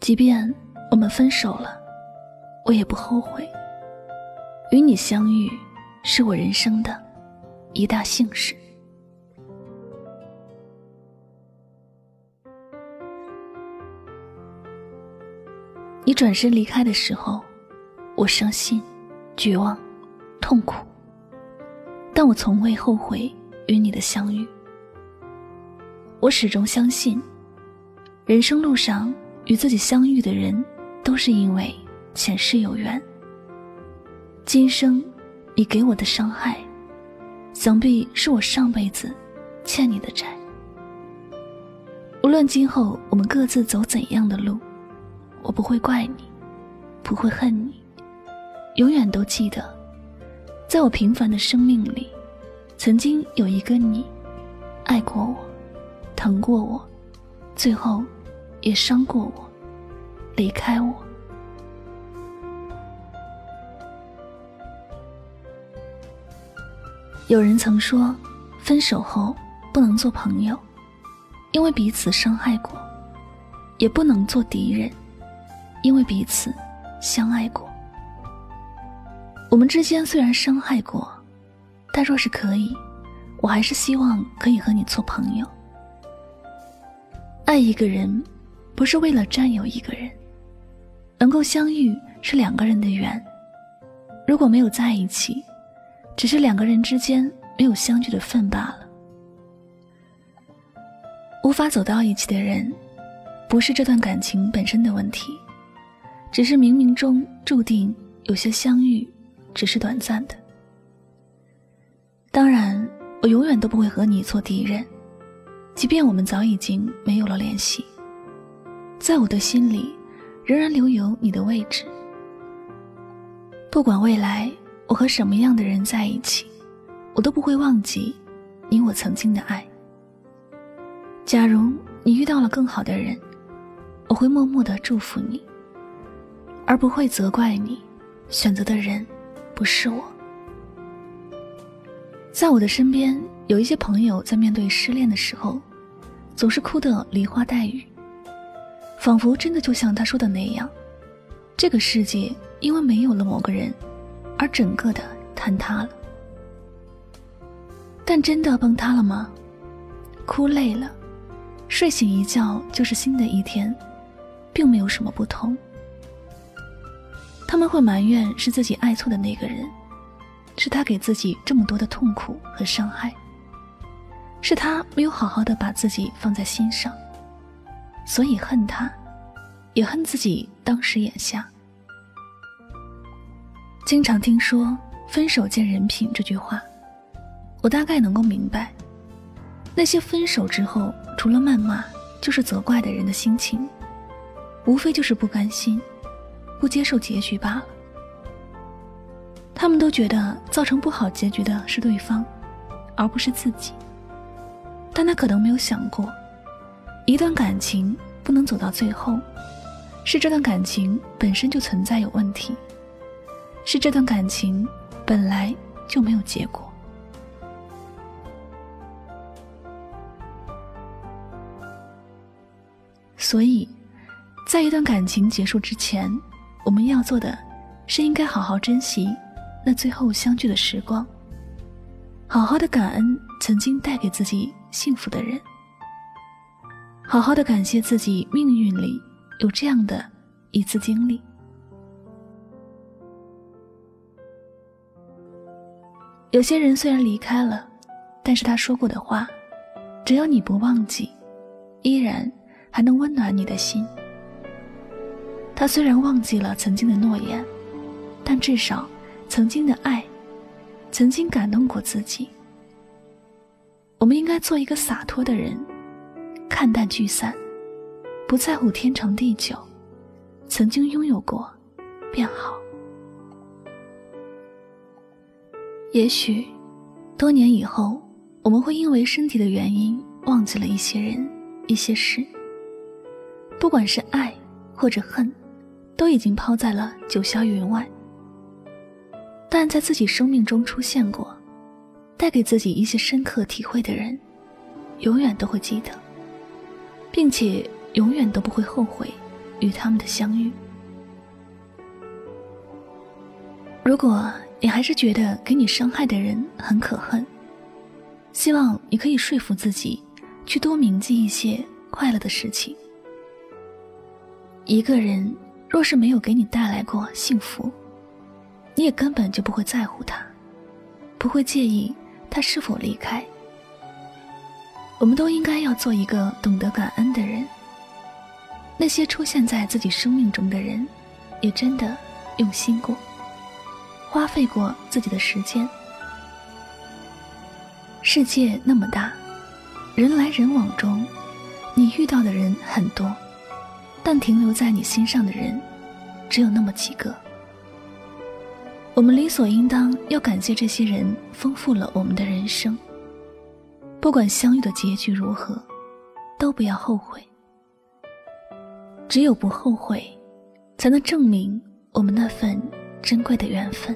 即便我们分手了，我也不后悔。与你相遇，是我人生的一大幸事。你转身离开的时候，我伤心、绝望、痛苦，但我从未后悔与你的相遇。我始终相信，人生路上。与自己相遇的人，都是因为前世有缘。今生你给我的伤害，想必是我上辈子欠你的债。无论今后我们各自走怎样的路，我不会怪你，不会恨你，永远都记得，在我平凡的生命里，曾经有一个你，爱过我，疼过我，最后。也伤过我，离开我。有人曾说，分手后不能做朋友，因为彼此伤害过；也不能做敌人，因为彼此相爱过。我们之间虽然伤害过，但若是可以，我还是希望可以和你做朋友。爱一个人。不是为了占有一个人，能够相遇是两个人的缘。如果没有在一起，只是两个人之间没有相聚的份罢了。无法走到一起的人，不是这段感情本身的问题，只是冥冥中注定有些相遇只是短暂的。当然，我永远都不会和你做敌人，即便我们早已经没有了联系。在我的心里，仍然留有你的位置。不管未来我和什么样的人在一起，我都不会忘记你我曾经的爱。假如你遇到了更好的人，我会默默的祝福你，而不会责怪你选择的人不是我。在我的身边，有一些朋友在面对失恋的时候，总是哭得梨花带雨。仿佛真的就像他说的那样，这个世界因为没有了某个人，而整个的坍塌了。但真的崩塌了吗？哭累了，睡醒一觉就是新的一天，并没有什么不同。他们会埋怨是自己爱错的那个人，是他给自己这么多的痛苦和伤害，是他没有好好的把自己放在心上。所以恨他，也恨自己当时眼瞎。经常听说“分手见人品”这句话，我大概能够明白，那些分手之后除了谩骂就是责怪的人的心情，无非就是不甘心，不接受结局罢了。他们都觉得造成不好结局的是对方，而不是自己。但他可能没有想过。一段感情不能走到最后，是这段感情本身就存在有问题，是这段感情本来就没有结果。所以，在一段感情结束之前，我们要做的是应该好好珍惜那最后相聚的时光，好好的感恩曾经带给自己幸福的人。好好的感谢自己命运里有这样的一次经历。有些人虽然离开了，但是他说过的话，只要你不忘记，依然还能温暖你的心。他虽然忘记了曾经的诺言，但至少曾经的爱，曾经感动过自己。我们应该做一个洒脱的人，看淡聚散，不在乎天长地久，曾经拥有过，便好。也许，多年以后，我们会因为身体的原因忘记了一些人、一些事。不管是爱或者恨，都已经抛在了九霄云外。但在自己生命中出现过。带给自己一些深刻体会的人，永远都会记得，并且永远都不会后悔与他们的相遇。如果你还是觉得给你伤害的人很可恨，希望你可以说服自己，去多铭记一些快乐的事情。一个人若是没有给你带来过幸福，你也根本就不会在乎他，不会介意。他是否离开？我们都应该要做一个懂得感恩的人。那些出现在自己生命中的人，也真的用心过，花费过自己的时间。世界那么大，人来人往中，你遇到的人很多，但停留在你心上的人，只有那么几个。我们理所应当要感谢这些人，丰富了我们的人生。不管相遇的结局如何，都不要后悔。只有不后悔，才能证明我们那份珍贵的缘分。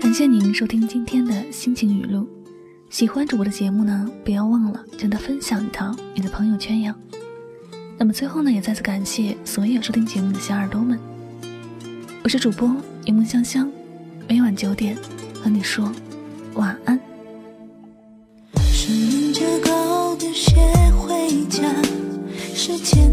感谢您收听今天的心情语录。喜欢主播的节目呢，不要忘了将它分享到你的朋友圈呀。那么最后呢，也再次感谢所有收听节目的小耳朵们。我是主播柠檬香香，每晚九点和你说晚安。顺着高跟鞋回家，时间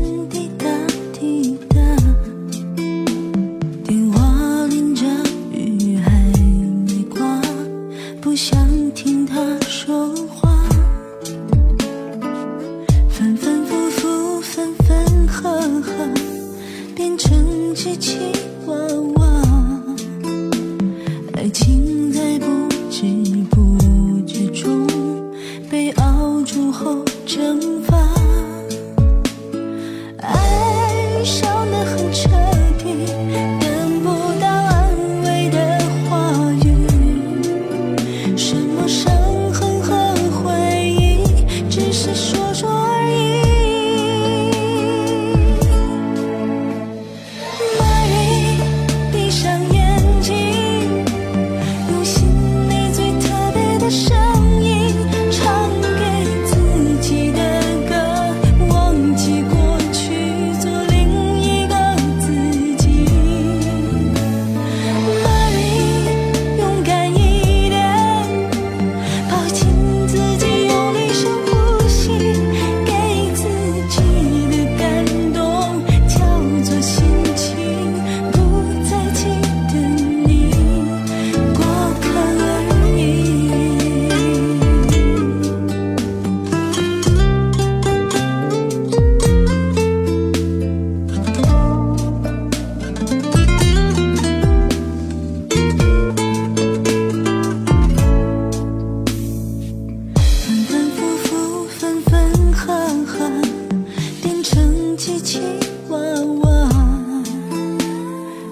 爱情在不知不觉中被熬煮后成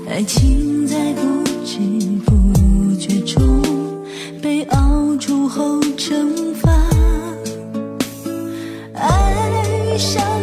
爱情在不知不觉中被熬煮后蒸发，爱上。